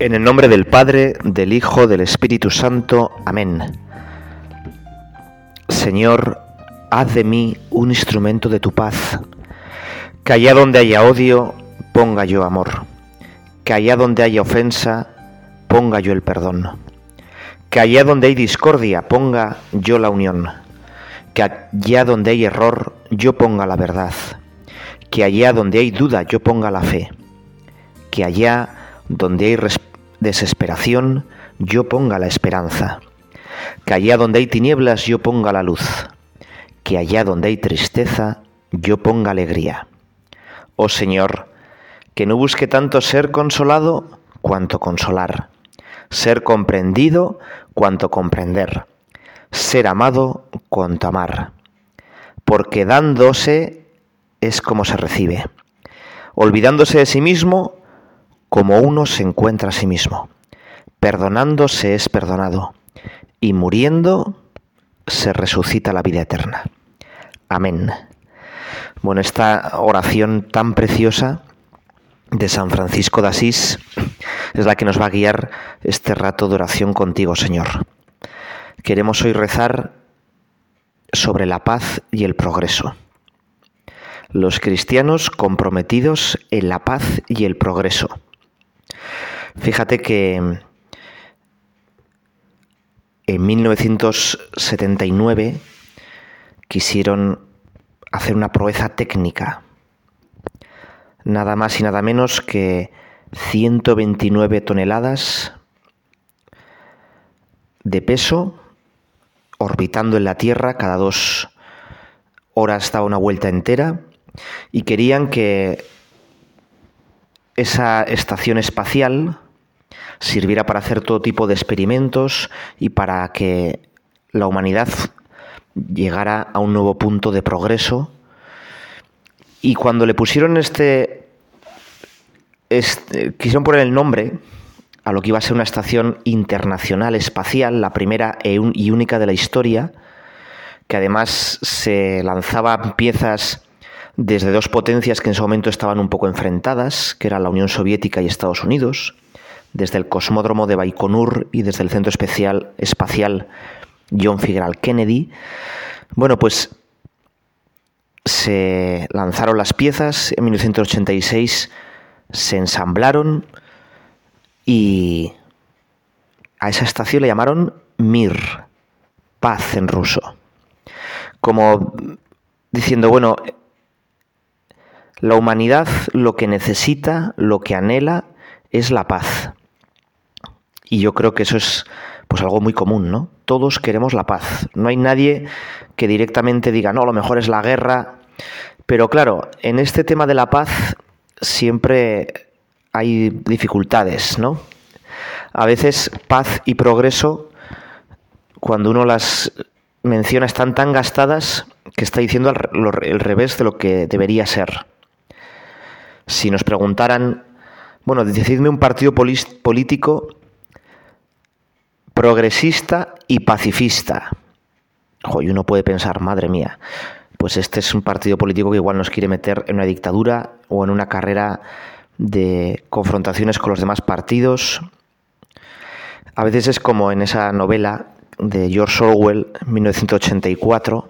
En el nombre del Padre, del Hijo, del Espíritu Santo. Amén. Señor, haz de mí un instrumento de tu paz. Que allá donde haya odio, ponga yo amor. Que allá donde haya ofensa, ponga yo el perdón. Que allá donde hay discordia, ponga yo la unión. Que allá donde hay error, yo ponga la verdad. Que allá donde hay duda, yo ponga la fe. Que allá donde hay desesperación, yo ponga la esperanza. Que allá donde hay tinieblas, yo ponga la luz. Que allá donde hay tristeza, yo ponga alegría. Oh Señor, que no busque tanto ser consolado cuanto consolar, ser comprendido cuanto comprender, ser amado cuanto amar. Porque dándose es como se recibe. Olvidándose de sí mismo, como uno se encuentra a sí mismo. Perdonando se es perdonado, y muriendo se resucita la vida eterna. Amén. Bueno, esta oración tan preciosa de San Francisco de Asís es la que nos va a guiar este rato de oración contigo, Señor. Queremos hoy rezar sobre la paz y el progreso. Los cristianos comprometidos en la paz y el progreso. Fíjate que en 1979 quisieron hacer una proeza técnica, nada más y nada menos que 129 toneladas de peso orbitando en la Tierra. Cada dos horas daba una vuelta entera y querían que esa estación espacial sirviera para hacer todo tipo de experimentos y para que la humanidad llegara a un nuevo punto de progreso. Y cuando le pusieron este, este quisieron poner el nombre a lo que iba a ser una estación internacional espacial, la primera e y única de la historia, que además se lanzaban piezas desde dos potencias que en ese momento estaban un poco enfrentadas, que era la Unión Soviética y Estados Unidos, desde el cosmódromo de Baikonur y desde el Centro Especial Espacial John Fitzgerald Kennedy. Bueno, pues se lanzaron las piezas en 1986, se ensamblaron y a esa estación le llamaron Mir, paz en ruso. Como diciendo, bueno, la humanidad lo que necesita, lo que anhela, es la paz. Y yo creo que eso es pues algo muy común, ¿no? Todos queremos la paz. No hay nadie que directamente diga, no, lo mejor es la guerra. Pero claro, en este tema de la paz siempre hay dificultades, ¿no? A veces paz y progreso, cuando uno las menciona, están tan gastadas que está diciendo el revés de lo que debería ser si nos preguntaran, bueno, decidme un partido político progresista y pacifista. y uno puede pensar, madre mía, pues este es un partido político que igual nos quiere meter en una dictadura o en una carrera de confrontaciones con los demás partidos. A veces es como en esa novela de George Orwell, 1984,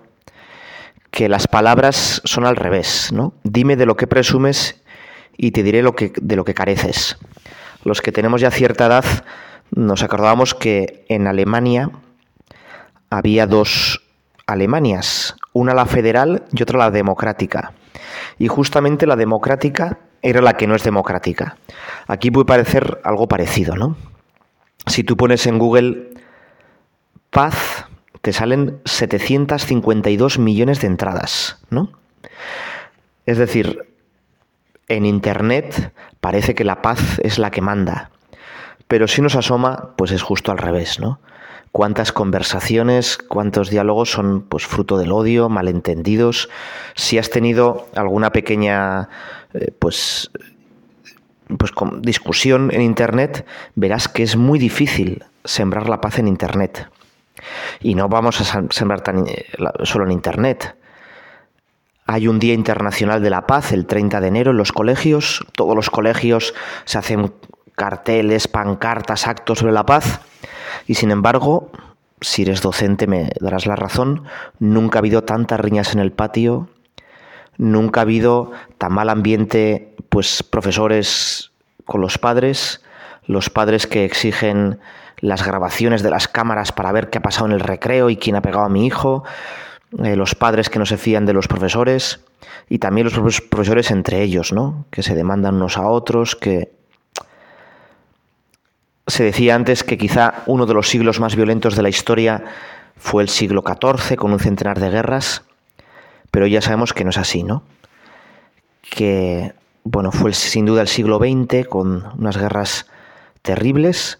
que las palabras son al revés, ¿no? Dime de lo que presumes y te diré de lo que careces. Los que tenemos ya cierta edad nos acordábamos que en Alemania había dos Alemanias, una la federal y otra la democrática. Y justamente la democrática era la que no es democrática. Aquí puede parecer algo parecido, ¿no? Si tú pones en Google paz, te salen 752 millones de entradas, ¿no? Es decir, en Internet parece que la paz es la que manda, pero si nos asoma, pues es justo al revés, ¿no? Cuántas conversaciones, cuántos diálogos son pues fruto del odio, malentendidos. Si has tenido alguna pequeña eh, pues pues discusión en internet, verás que es muy difícil sembrar la paz en internet. Y no vamos a sembrar tan, eh, solo en internet. Hay un Día Internacional de la Paz el 30 de enero en los colegios. Todos los colegios se hacen carteles, pancartas, actos sobre la paz. Y sin embargo, si eres docente me darás la razón, nunca ha habido tantas riñas en el patio, nunca ha habido tan mal ambiente, pues profesores con los padres, los padres que exigen las grabaciones de las cámaras para ver qué ha pasado en el recreo y quién ha pegado a mi hijo, eh, los padres que no se fían de los profesores y también los profesores entre ellos, ¿no? Que se demandan unos a otros, que se decía antes que quizá uno de los siglos más violentos de la historia fue el siglo XIV, con un centenar de guerras, pero ya sabemos que no es así, ¿no? Que, bueno, fue sin duda el siglo XX, con unas guerras terribles,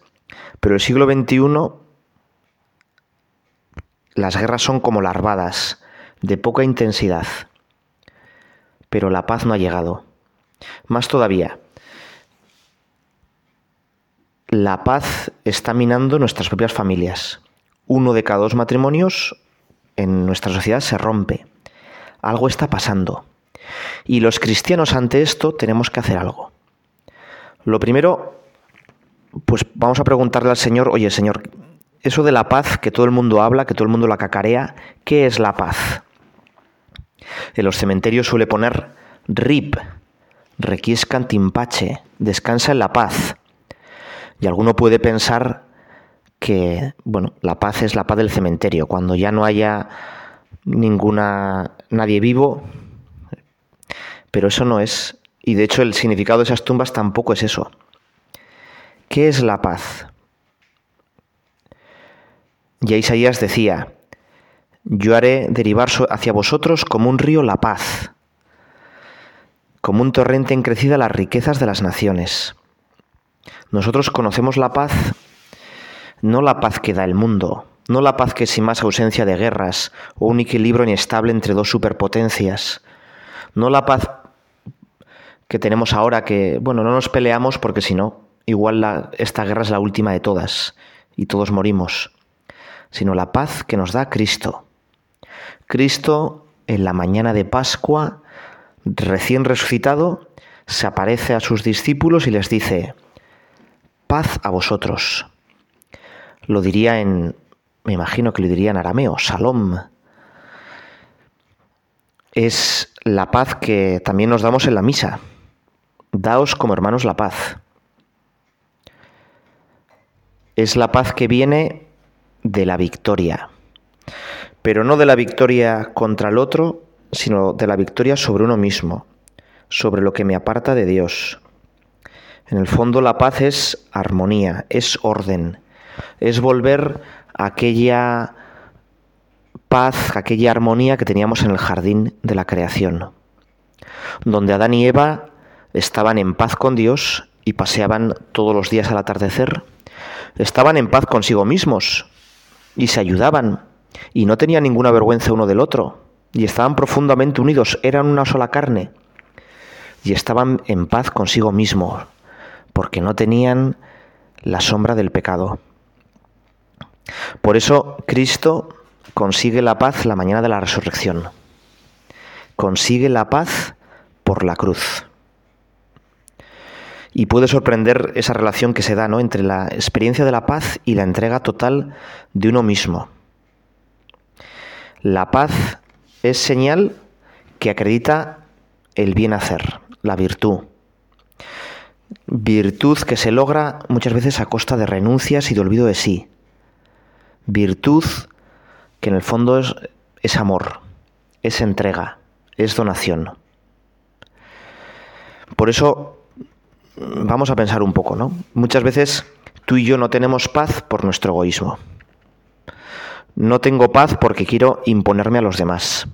pero el siglo XXI las guerras son como larvadas, de poca intensidad, pero la paz no ha llegado. Más todavía, la paz está minando nuestras propias familias. Uno de cada dos matrimonios en nuestra sociedad se rompe. Algo está pasando. Y los cristianos ante esto tenemos que hacer algo. Lo primero, pues vamos a preguntarle al Señor, oye Señor, eso de la paz que todo el mundo habla, que todo el mundo la cacarea, ¿qué es la paz? En los cementerios suele poner RIP, requiescan timpache, descansa en la paz. Y alguno puede pensar que, bueno, la paz es la paz del cementerio, cuando ya no haya ninguna nadie vivo, pero eso no es, y de hecho el significado de esas tumbas tampoco es eso. ¿Qué es la paz? Ya Isaías decía, yo haré derivar hacia vosotros como un río la paz, como un torrente en crecida las riquezas de las naciones. Nosotros conocemos la paz, no la paz que da el mundo, no la paz que sin más ausencia de guerras o un equilibrio inestable entre dos superpotencias, no la paz que tenemos ahora que, bueno, no nos peleamos porque si no, igual esta guerra es la última de todas y todos morimos, sino la paz que nos da Cristo. Cristo en la mañana de Pascua, recién resucitado, se aparece a sus discípulos y les dice, paz a vosotros. Lo diría en, me imagino que lo diría en arameo, salom. Es la paz que también nos damos en la misa. Daos como hermanos la paz. Es la paz que viene de la victoria, pero no de la victoria contra el otro, sino de la victoria sobre uno mismo, sobre lo que me aparta de Dios. En el fondo la paz es armonía, es orden, es volver a aquella paz, aquella armonía que teníamos en el jardín de la creación, donde Adán y Eva estaban en paz con Dios y paseaban todos los días al atardecer, estaban en paz consigo mismos y se ayudaban y no tenían ninguna vergüenza uno del otro y estaban profundamente unidos, eran una sola carne y estaban en paz consigo mismos porque no tenían la sombra del pecado. Por eso Cristo consigue la paz la mañana de la resurrección. Consigue la paz por la cruz. Y puede sorprender esa relación que se da ¿no? entre la experiencia de la paz y la entrega total de uno mismo. La paz es señal que acredita el bien hacer, la virtud. Virtud que se logra muchas veces a costa de renuncias y de olvido de sí. Virtud que en el fondo es, es amor, es entrega, es donación. Por eso vamos a pensar un poco, ¿no? Muchas veces tú y yo no tenemos paz por nuestro egoísmo. No tengo paz porque quiero imponerme a los demás.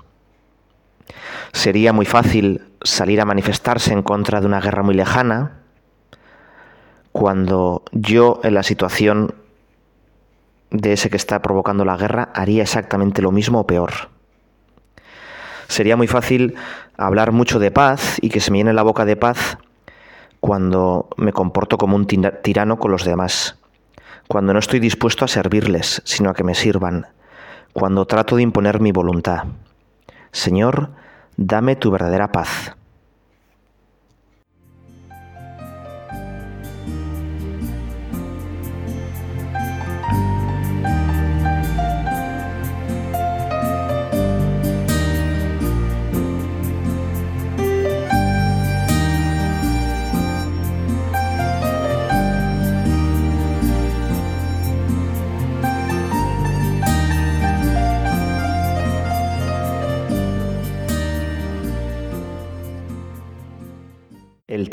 Sería muy fácil salir a manifestarse en contra de una guerra muy lejana, cuando yo en la situación de ese que está provocando la guerra haría exactamente lo mismo o peor. Sería muy fácil hablar mucho de paz y que se me llene la boca de paz cuando me comporto como un tirano con los demás, cuando no estoy dispuesto a servirles, sino a que me sirvan, cuando trato de imponer mi voluntad. Señor, dame tu verdadera paz.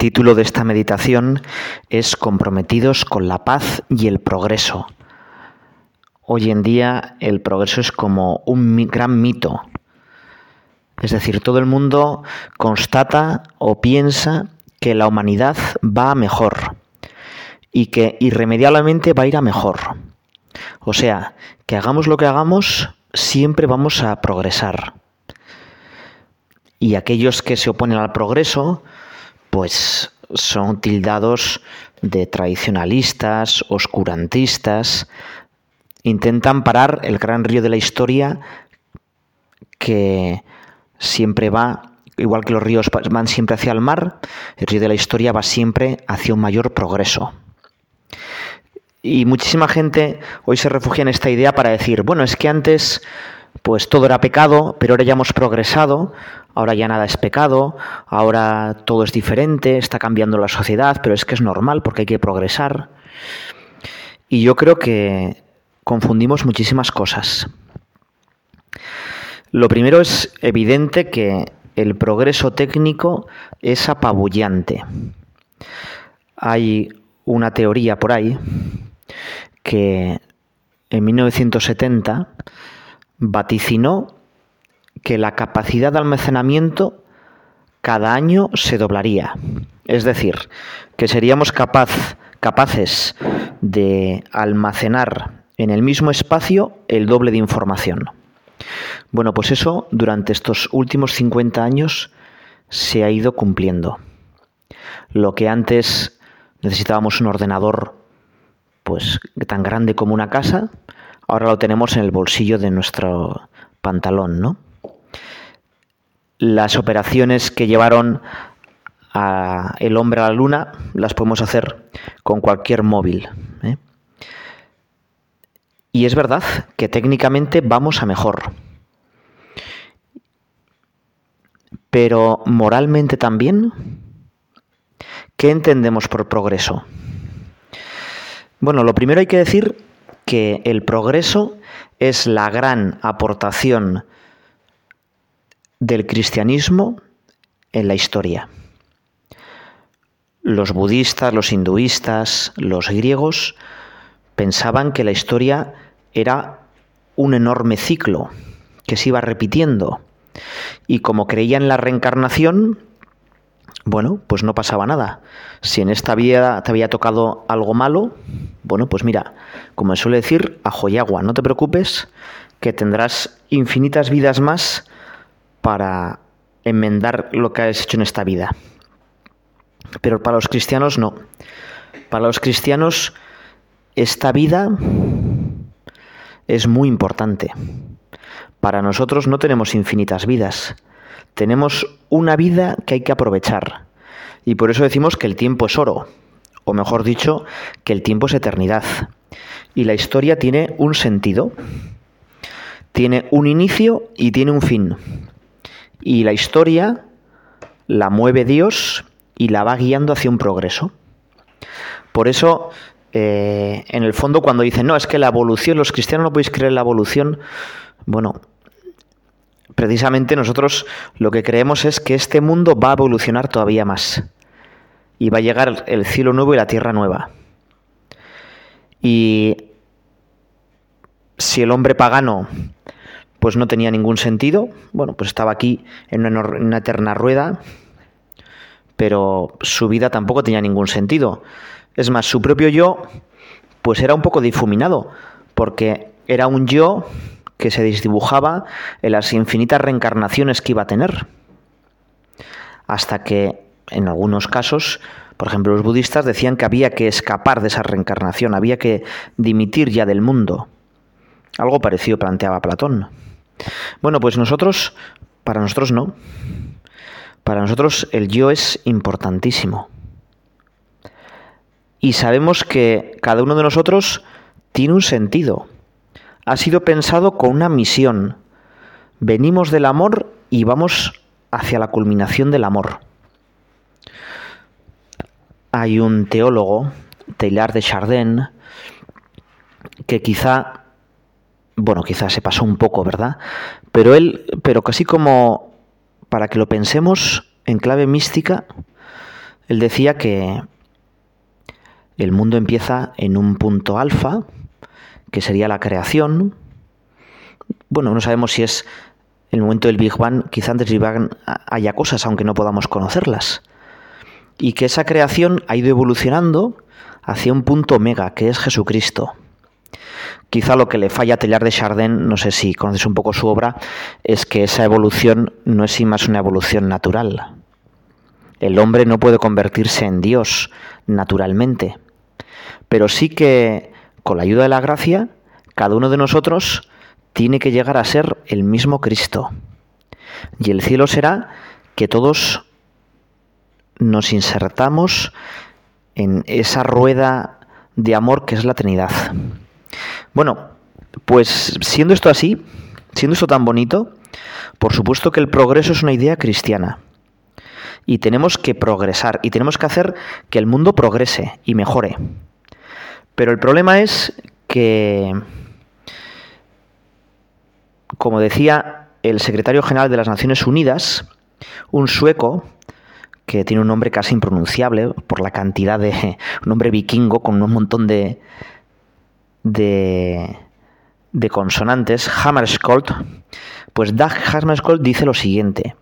Título de esta meditación es Comprometidos con la paz y el progreso. Hoy en día el progreso es como un gran mito. Es decir, todo el mundo constata o piensa que la humanidad va a mejor y que irremediablemente va a ir a mejor. O sea, que hagamos lo que hagamos, siempre vamos a progresar. Y aquellos que se oponen al progreso, pues son tildados de tradicionalistas, oscurantistas, intentan parar el gran río de la historia que siempre va, igual que los ríos van siempre hacia el mar, el río de la historia va siempre hacia un mayor progreso. Y muchísima gente hoy se refugia en esta idea para decir, bueno, es que antes pues todo era pecado, pero ahora ya hemos progresado, ahora ya nada es pecado, ahora todo es diferente, está cambiando la sociedad, pero es que es normal porque hay que progresar. Y yo creo que confundimos muchísimas cosas. Lo primero es evidente que el progreso técnico es apabullante. Hay una teoría por ahí que en 1970 vaticinó que la capacidad de almacenamiento cada año se doblaría. Es decir, que seríamos capaz, capaces de almacenar en el mismo espacio el doble de información. Bueno, pues eso durante estos últimos 50 años se ha ido cumpliendo. Lo que antes necesitábamos un ordenador pues tan grande como una casa, ahora lo tenemos en el bolsillo de nuestro pantalón, ¿no? Las operaciones que llevaron a el hombre a la luna las podemos hacer con cualquier móvil. ¿eh? Y es verdad que técnicamente vamos a mejor. Pero moralmente también, ¿qué entendemos por progreso? Bueno, lo primero hay que decir que el progreso es la gran aportación del cristianismo en la historia. Los budistas, los hinduistas, los griegos pensaban que la historia era un enorme ciclo que se iba repitiendo. Y como creían en la reencarnación, bueno, pues no pasaba nada. Si en esta vida te había tocado algo malo, bueno, pues mira, como suele decir, ajo y agua, no te preocupes, que tendrás infinitas vidas más para enmendar lo que has hecho en esta vida. Pero para los cristianos no. Para los cristianos esta vida es muy importante. Para nosotros no tenemos infinitas vidas. Tenemos una vida que hay que aprovechar. Y por eso decimos que el tiempo es oro. O mejor dicho, que el tiempo es eternidad. Y la historia tiene un sentido. Tiene un inicio y tiene un fin. Y la historia la mueve Dios y la va guiando hacia un progreso. Por eso, eh, en el fondo, cuando dicen, no, es que la evolución, los cristianos no podéis creer en la evolución, bueno, precisamente nosotros lo que creemos es que este mundo va a evolucionar todavía más. Y va a llegar el cielo nuevo y la tierra nueva. Y si el hombre pagano pues no tenía ningún sentido, bueno, pues estaba aquí en una, eterna rueda, pero su vida tampoco tenía ningún sentido. Es más, su propio yo pues era un poco difuminado, porque era un yo que se desdibujaba en las infinitas reencarnaciones que iba a tener. Hasta que, en algunos casos, por ejemplo, los budistas decían que había que escapar de esa reencarnación, había que dimitir ya del mundo. Algo parecido planteaba Platón. Bueno, pues nosotros, para nosotros no. Para nosotros el yo es importantísimo. Y sabemos que cada uno de nosotros tiene un sentido ha sido pensado con una misión. Venimos del amor y vamos hacia la culminación del amor. Hay un teólogo, Taylor de Chardin, que quizá, bueno, quizá se pasó un poco, ¿verdad? Pero él, pero casi como para que lo pensemos en clave mística, Él decía que el mundo empieza en un punto alfa, que sería la creación. Bueno, no sabemos si es el momento del Big Bang, quizá antes del Big Bang haya cosas, aunque no podamos conocerlas. Y que esa creación ha ido evolucionando hacia un punto mega, que es Jesucristo. Quizá lo que le falla a Tellar de Chardin, no sé si conoces un poco su obra, es que esa evolución no es sin más una evolución natural. El hombre no puede convertirse en Dios naturalmente, pero sí que con la ayuda de la gracia, cada uno de nosotros tiene que llegar a ser el mismo Cristo. Y el cielo será que todos nos insertamos en esa rueda de amor que es la Trinidad. Bueno, pues siendo esto así, siendo esto tan bonito, por supuesto que el progreso es una idea cristiana. Y tenemos que progresar y tenemos que hacer que el mundo progrese y mejore. Pero el problema es que, como decía el secretario general de las Naciones Unidas, un sueco, que tiene un nombre casi impronunciable por la cantidad de un nombre vikingo con un montón de, de, consonantes, Hammarskjöld, pues Dag Hammarskjöld dice lo siguiente,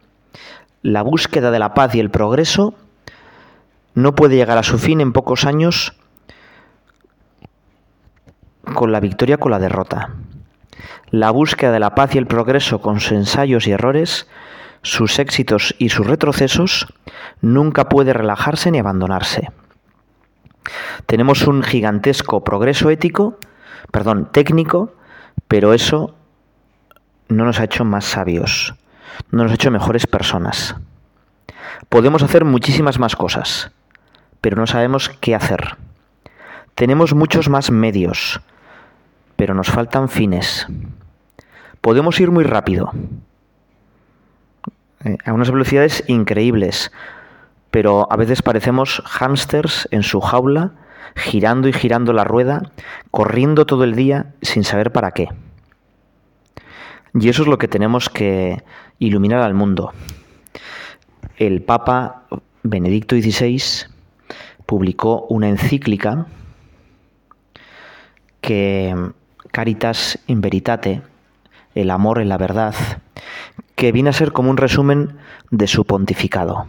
la búsqueda de la paz y el progreso no puede llegar a su fin en pocos años con la victoria con la derrota. La búsqueda de la paz y el progreso con sus ensayos y errores, sus éxitos y sus retrocesos, nunca puede relajarse ni abandonarse. Tenemos un gigantesco progreso ético perdón, técnico, pero eso no nos ha hecho más sabios, no nos ha hecho mejores personas. Podemos hacer muchísimas más cosas, pero no sabemos qué hacer. Tenemos muchos más medios, pero nos faltan fines. Podemos ir muy rápido, eh, a unas velocidades increíbles, pero a veces parecemos hámsters en su jaula girando y girando la rueda, corriendo todo el día sin saber para qué. Y eso es lo que tenemos que iluminar al mundo. El Papa Benedicto XVI publicó una encíclica que Caritas in Veritate, el amor en la verdad, que viene a ser como un resumen de su pontificado.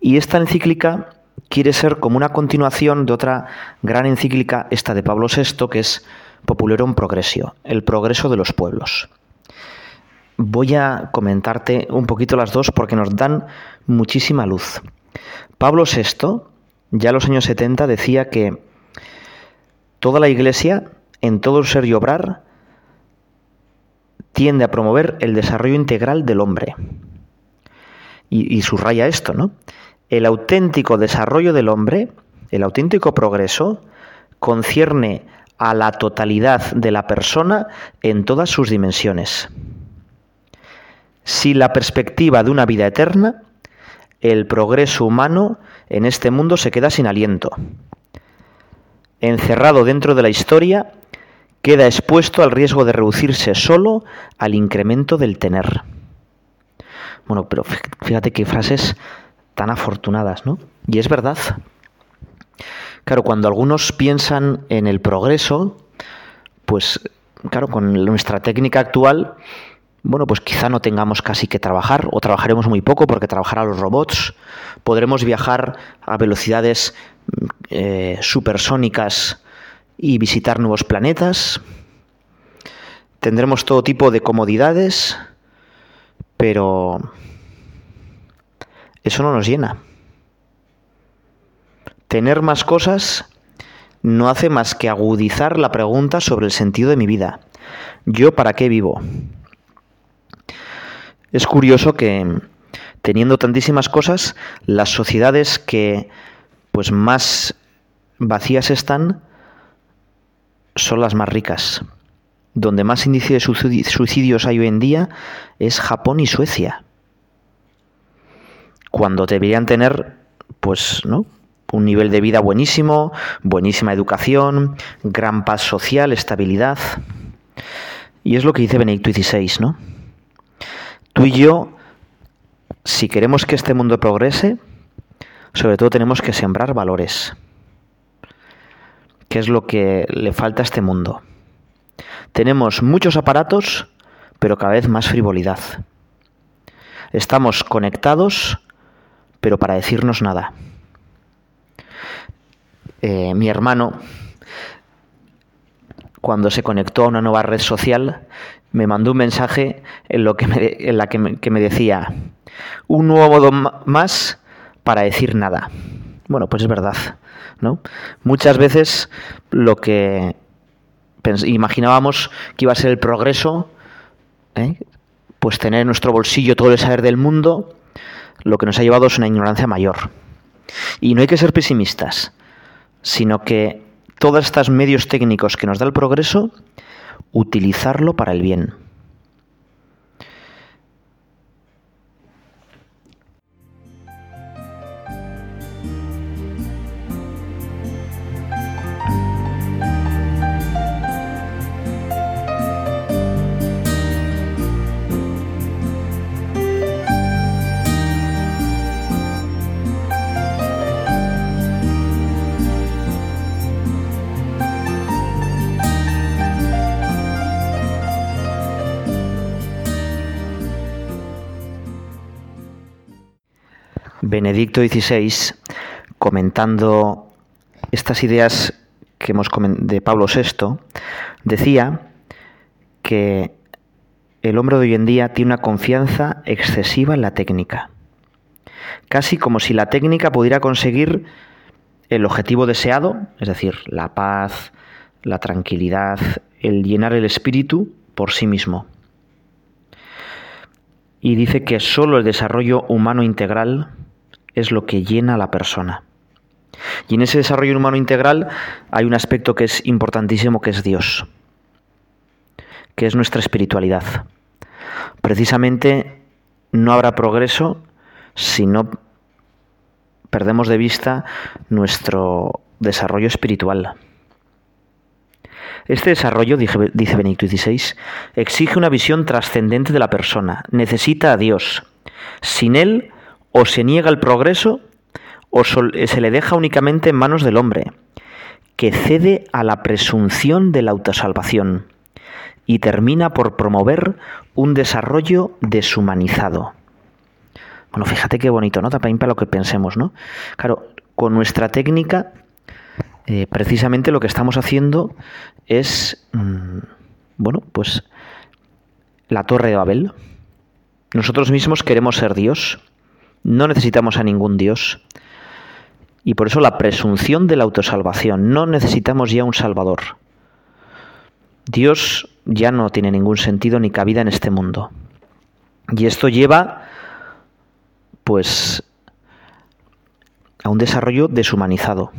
Y esta encíclica quiere ser como una continuación de otra gran encíclica, esta de Pablo VI, que es Populorum Progressio, el progreso de los pueblos. Voy a comentarte un poquito las dos porque nos dan muchísima luz. Pablo VI, ya en los años 70, decía que toda la Iglesia, en todo ser y obrar, tiende a promover el desarrollo integral del hombre. Y, y subraya esto, ¿no? El auténtico desarrollo del hombre, el auténtico progreso, concierne a la totalidad de la persona en todas sus dimensiones. Si la perspectiva de una vida eterna, el progreso humano en este mundo se queda sin aliento. Encerrado dentro de la historia, queda expuesto al riesgo de reducirse solo al incremento del tener. Bueno, pero fíjate qué frases tan afortunadas, ¿no? Y es verdad. Claro, cuando algunos piensan en el progreso, pues claro, con nuestra técnica actual, bueno, pues quizá no tengamos casi que trabajar o trabajaremos muy poco porque trabajarán los robots, podremos viajar a velocidades eh, supersónicas y visitar nuevos planetas, tendremos todo tipo de comodidades, pero eso no nos llena. Tener más cosas no hace más que agudizar la pregunta sobre el sentido de mi vida. ¿Yo para qué vivo? Es curioso que teniendo tantísimas cosas, las sociedades que pues más vacías están son las más ricas. Donde más índice de suicidios hay hoy en día es Japón y Suecia cuando deberían tener, pues, ¿no? Un nivel de vida buenísimo, buenísima educación, gran paz social, estabilidad. Y es lo que dice Benedicto XVI, ¿no? Tú y yo, si queremos que este mundo progrese, sobre todo tenemos que sembrar valores, que es lo que le falta a este mundo. Tenemos muchos aparatos, pero cada vez más frivolidad. Estamos conectados, pero para decirnos nada. Eh, mi hermano, cuando se conectó a una nueva red social, me mandó un mensaje en, lo que me, que me decía, un nuevo modo más para decir nada. Bueno, pues es verdad, ¿no? Muchas veces lo que imaginábamos que iba a ser el progreso, ¿eh? pues tener en nuestro bolsillo todo el saber del mundo, lo que nos ha llevado es una ignorancia mayor. Y no hay que ser pesimistas, sino que todos estos medios técnicos que nos da el progreso, utilizarlo para el bien. Benedicto XVI, comentando estas ideas que hemos de Pablo VI, decía que el hombre de hoy en día tiene una confianza excesiva en la técnica, casi como si la técnica pudiera conseguir el objetivo deseado, es decir, la paz, la tranquilidad, el llenar el espíritu por sí mismo. Y dice que solo el desarrollo humano integral es lo que llena a la persona. Y en ese desarrollo humano integral hay un aspecto que es importantísimo, que es Dios, que es nuestra espiritualidad. Precisamente no habrá progreso si no perdemos de vista nuestro desarrollo espiritual. Este desarrollo, dice Benedicto XVI, exige una visión trascendente de la persona, necesita a Dios. Sin Él o se niega el progreso o se le deja únicamente en manos del hombre, que cede a la presunción de la autosalvación y termina por promover un desarrollo deshumanizado. Bueno, fíjate qué bonito, ¿no? También para lo que pensemos, ¿no? Claro, con nuestra técnica, eh, precisamente lo que estamos haciendo es, mm, bueno, pues la torre de Babel. Nosotros mismos queremos ser Dios no necesitamos a ningún Dios. Y por eso la presunción de la autosalvación. No necesitamos ya un Salvador. Dios ya no tiene ningún sentido ni cabida en este mundo. Y esto lleva, pues, a un desarrollo deshumanizado.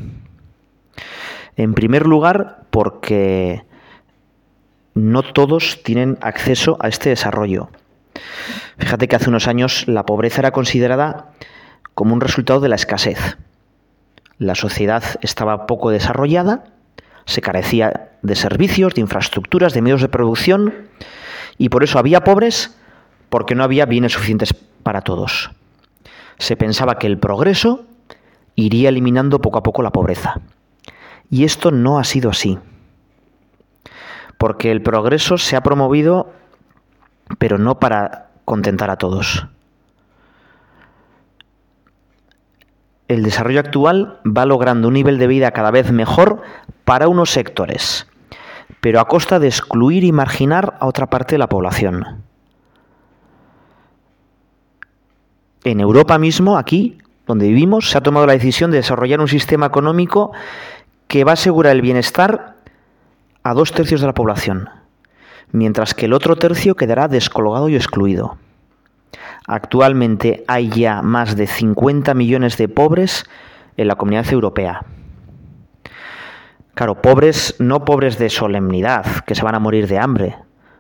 En primer lugar, porque no todos tienen acceso a este desarrollo. Fíjate que hace unos años la pobreza era considerada como un resultado de la escasez. La sociedad estaba poco desarrollada, se carecía de servicios, de infraestructuras, de medios de producción, y por eso había pobres porque no había bienes suficientes para todos. Se pensaba que el progreso iría eliminando poco a poco la pobreza. Y esto no ha sido así. Porque el progreso se ha promovido, pero no para contentar a todos. El desarrollo actual va logrando un nivel de vida cada vez mejor para unos sectores, pero a costa de excluir y marginar a otra parte de la población. En Europa mismo, aquí, donde vivimos, se ha tomado la decisión de desarrollar un sistema económico que va a asegurar el bienestar a dos tercios de la población mientras que el otro tercio quedará descolgado y excluido. Actualmente hay ya más de 50 millones de pobres en la comunidad europea. Claro, pobres, no pobres de solemnidad, que se van a morir de hambre.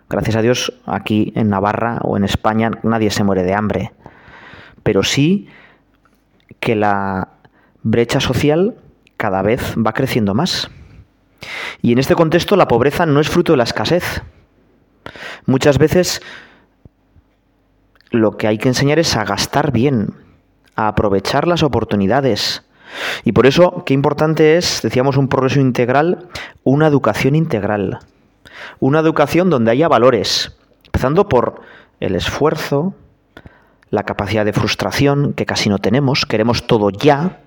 Gracias a Dios, aquí en Navarra o en España nadie se muere de hambre. Pero sí que la brecha social cada vez va creciendo más. Y en este contexto la pobreza no es fruto de la escasez, Muchas veces lo que hay que enseñar es a gastar bien, a aprovechar las oportunidades. Y por eso, qué importante es, decíamos, un progreso integral, una educación integral. Una educación donde haya valores, empezando por el esfuerzo, la capacidad de frustración, que casi no tenemos, queremos todo ya.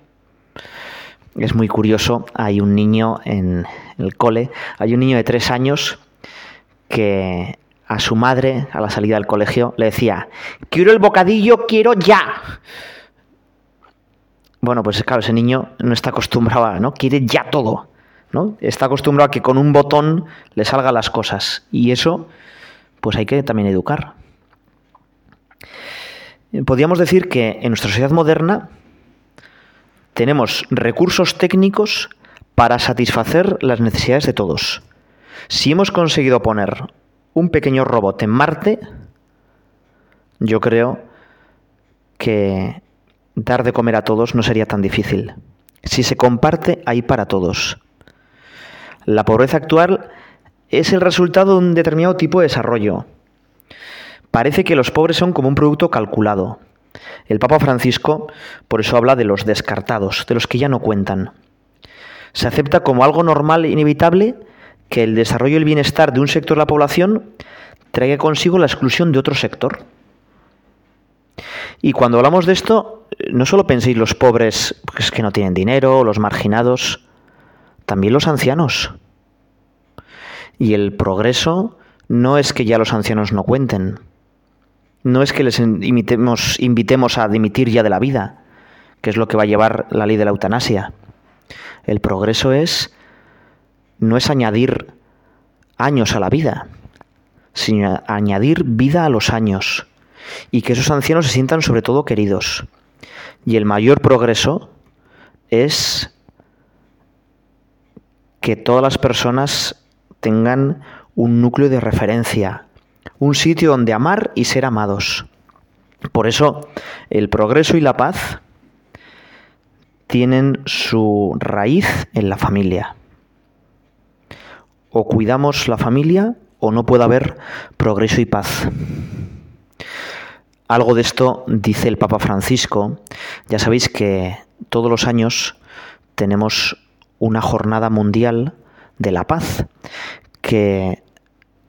Es muy curioso, hay un niño en el cole, hay un niño de tres años que a su madre, a la salida del colegio, le decía, quiero el bocadillo, quiero ya. Bueno, pues claro, ese niño no está acostumbrado a, ¿no? Quiere ya todo, ¿no? Está acostumbrado a que con un botón le salgan las cosas. Y eso, pues hay que también educar. Podríamos decir que en nuestra sociedad moderna tenemos recursos técnicos para satisfacer las necesidades de todos. Si hemos conseguido poner un pequeño robot en Marte, yo creo que dar de comer a todos no sería tan difícil. Si se comparte, hay para todos. La pobreza actual es el resultado de un determinado tipo de desarrollo. Parece que los pobres son como un producto calculado. El Papa Francisco por eso habla de los descartados, de los que ya no cuentan. Se acepta como algo normal e inevitable que el desarrollo y el bienestar de un sector de la población traiga consigo la exclusión de otro sector. Y cuando hablamos de esto, no solo penséis los pobres pues, que no tienen dinero, los marginados, también los ancianos. Y el progreso no es que ya los ancianos no cuenten, no es que les invitemos, invitemos a dimitir ya de la vida, que es lo que va a llevar la ley de la eutanasia. El progreso es no es añadir años a la vida, sino añadir vida a los años y que esos ancianos se sientan sobre todo queridos. Y el mayor progreso es que todas las personas tengan un núcleo de referencia, un sitio donde amar y ser amados. Por eso el progreso y la paz tienen su raíz en la familia o cuidamos la familia o no puede haber progreso y paz. Algo de esto dice el Papa Francisco. Ya sabéis que todos los años tenemos una jornada mundial de la paz que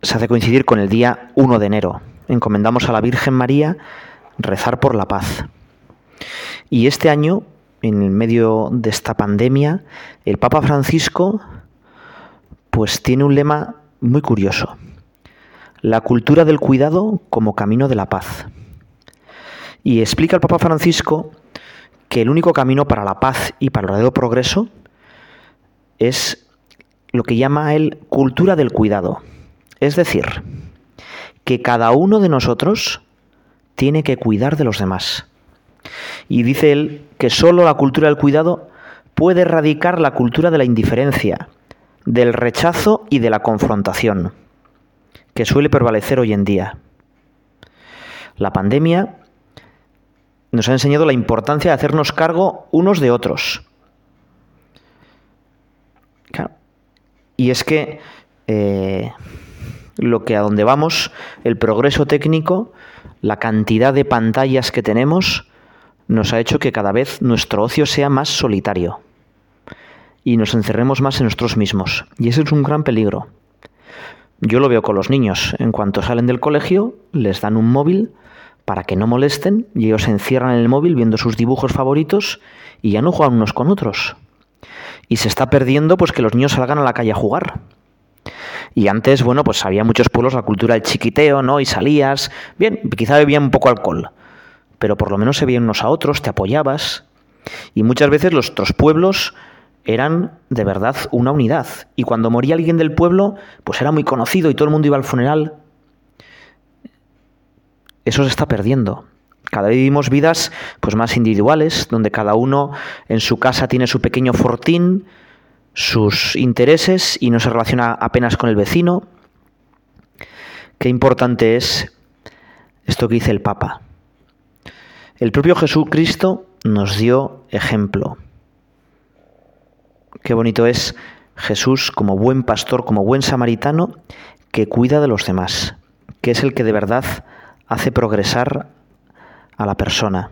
se hace coincidir con el día 1 de enero. Encomendamos a la Virgen María rezar por la paz. Y este año, en medio de esta pandemia, el Papa Francisco pues tiene un lema muy curioso. La cultura del cuidado como camino de la paz. Y explica el Papa Francisco que el único camino para la paz y para el verdadero progreso es lo que llama él cultura del cuidado. Es decir, que cada uno de nosotros tiene que cuidar de los demás. Y dice él que solo la cultura del cuidado puede erradicar la cultura de la indiferencia, del rechazo y de la confrontación, que suele prevalecer hoy en día. La pandemia nos ha enseñado la importancia de hacernos cargo unos de otros. Y es que eh, lo que a donde vamos, el progreso técnico, la cantidad de pantallas que tenemos, nos ha hecho que cada vez nuestro ocio sea más solitario y nos encerremos más en nosotros mismos. Y ese es un gran peligro. Yo lo veo con los niños. En cuanto salen del colegio, les dan un móvil para que no molesten y ellos se encierran en el móvil viendo sus dibujos favoritos y ya no juegan unos con otros. Y se está perdiendo pues que los niños salgan a la calle a jugar. Y antes, bueno, pues había muchos pueblos la cultura del chiquiteo, ¿no? Y salías, bien, quizá bebían un poco alcohol, pero por lo menos se veían unos a otros, te apoyabas. Y muchas veces los otros pueblos eran de verdad una unidad. Y cuando moría alguien del pueblo, pues era muy conocido y todo el mundo iba al funeral. Eso se está perdiendo. Cada vez vivimos vidas pues más individuales, donde cada uno en su casa tiene su pequeño fortín, sus intereses y no se relaciona apenas con el vecino. Qué importante es esto que dice el Papa. El propio Jesucristo nos dio ejemplo. Qué bonito es Jesús como buen pastor, como buen samaritano, que cuida de los demás, que es el que de verdad hace progresar a la persona.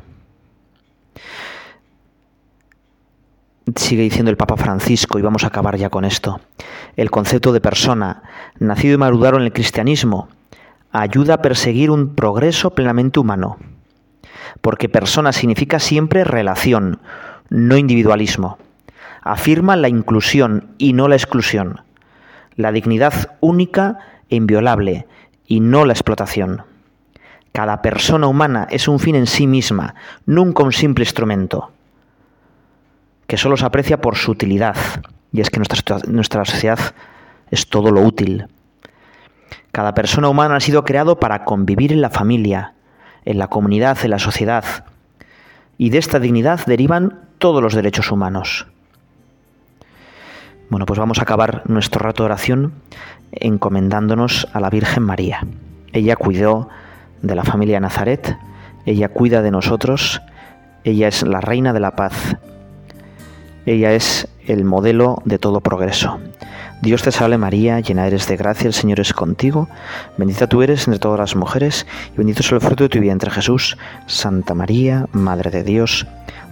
Sigue diciendo el Papa Francisco, y vamos a acabar ya con esto. El concepto de persona, nacido y madurado en el cristianismo, ayuda a perseguir un progreso plenamente humano. Porque persona significa siempre relación, no individualismo. Afirma la inclusión y no la exclusión. La dignidad única e inviolable y no la explotación. Cada persona humana es un fin en sí misma, nunca un simple instrumento que solo se aprecia por su utilidad. Y es que nuestra, sociedad es todo lo útil. Cada persona humana ha sido creado para convivir en la familia, en la comunidad, en la sociedad. Y de esta dignidad derivan todos los derechos humanos. Bueno, pues vamos a acabar nuestro rato de oración encomendándonos a la Virgen María. Ella cuidó de la familia Nazaret, ella cuida de nosotros, ella es la reina de la paz ella es el modelo de todo progreso. Dios te salve María, llena eres de gracia, el Señor es contigo, bendita tú eres entre todas las mujeres, y bendito es el fruto de tu vientre Jesús. Santa María, Madre de Dios,